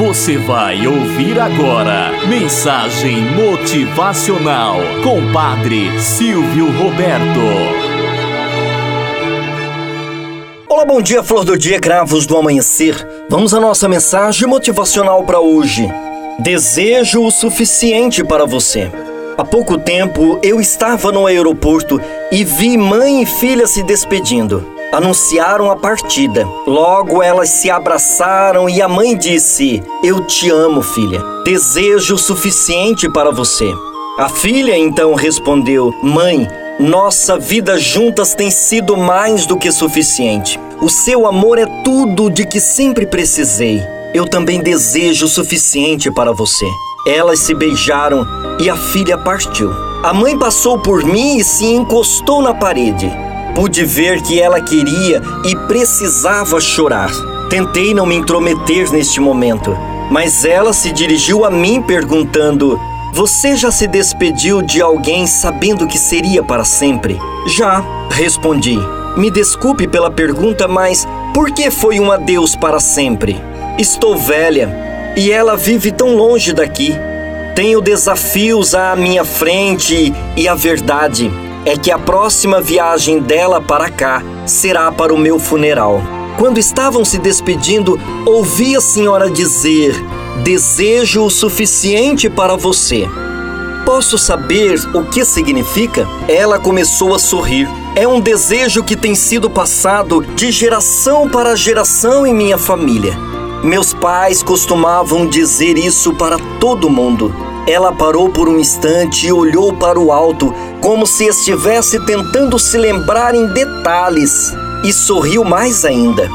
Você vai ouvir agora Mensagem Motivacional com Padre Silvio Roberto. Olá, bom dia, flor do dia, cravos do amanhecer. Vamos à nossa mensagem motivacional para hoje. Desejo o suficiente para você. Há pouco tempo eu estava no aeroporto e vi mãe e filha se despedindo anunciaram a partida. Logo elas se abraçaram e a mãe disse: Eu te amo, filha. Desejo o suficiente para você. A filha então respondeu: Mãe, nossa vida juntas tem sido mais do que suficiente. O seu amor é tudo de que sempre precisei. Eu também desejo o suficiente para você. Elas se beijaram e a filha partiu. A mãe passou por mim e se encostou na parede. Pude ver que ela queria e precisava chorar. Tentei não me intrometer neste momento, mas ela se dirigiu a mim perguntando: Você já se despediu de alguém sabendo que seria para sempre? Já, respondi. Me desculpe pela pergunta, mas por que foi um adeus para sempre? Estou velha e ela vive tão longe daqui. Tenho desafios à minha frente e a verdade é que a próxima viagem dela para cá será para o meu funeral. Quando estavam se despedindo, ouvi a senhora dizer: Desejo o suficiente para você. Posso saber o que significa? Ela começou a sorrir. É um desejo que tem sido passado de geração para geração em minha família. Meus pais costumavam dizer isso para todo mundo. Ela parou por um instante e olhou para o alto, como se estivesse tentando se lembrar em detalhes, e sorriu mais ainda.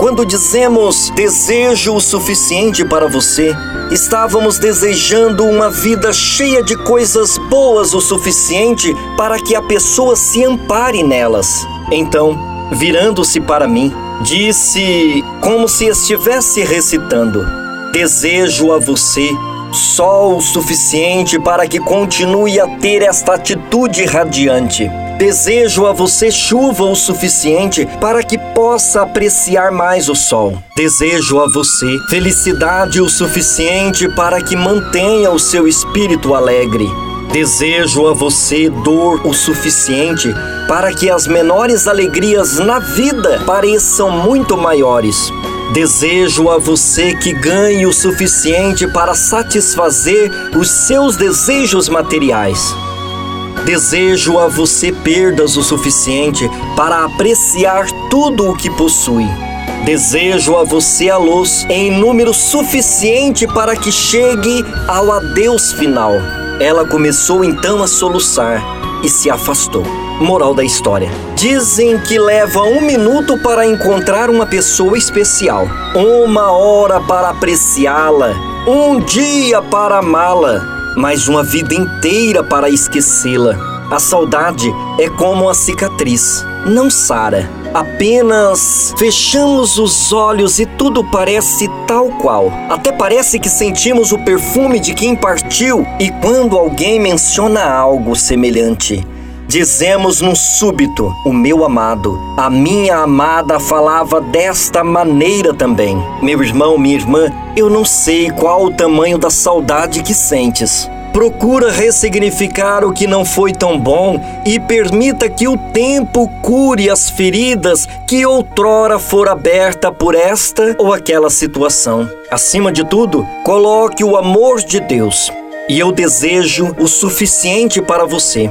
Quando dizemos desejo o suficiente para você, estávamos desejando uma vida cheia de coisas boas o suficiente para que a pessoa se ampare nelas. Então, virando-se para mim, disse como se estivesse recitando: Desejo a você sol suficiente para que continue a ter esta atitude radiante. Desejo a você chuva o suficiente para que possa apreciar mais o sol. Desejo a você felicidade o suficiente para que mantenha o seu espírito alegre. Desejo a você dor o suficiente para que as menores alegrias na vida pareçam muito maiores. Desejo a você que ganhe o suficiente para satisfazer os seus desejos materiais. Desejo a você perdas o suficiente para apreciar tudo o que possui. Desejo a você a luz em número suficiente para que chegue ao adeus final. Ela começou então a soluçar e se afastou. Moral da história: dizem que leva um minuto para encontrar uma pessoa especial, uma hora para apreciá-la, um dia para amá-la, mas uma vida inteira para esquecê-la. A saudade é como a cicatriz, não sara. Apenas fechamos os olhos e tudo parece tal qual. Até parece que sentimos o perfume de quem partiu, e quando alguém menciona algo semelhante, Dizemos num súbito: O meu amado, a minha amada falava desta maneira também. Meu irmão, minha irmã, eu não sei qual o tamanho da saudade que sentes. Procura ressignificar o que não foi tão bom e permita que o tempo cure as feridas que outrora foram abertas por esta ou aquela situação. Acima de tudo, coloque o amor de Deus. E eu desejo o suficiente para você.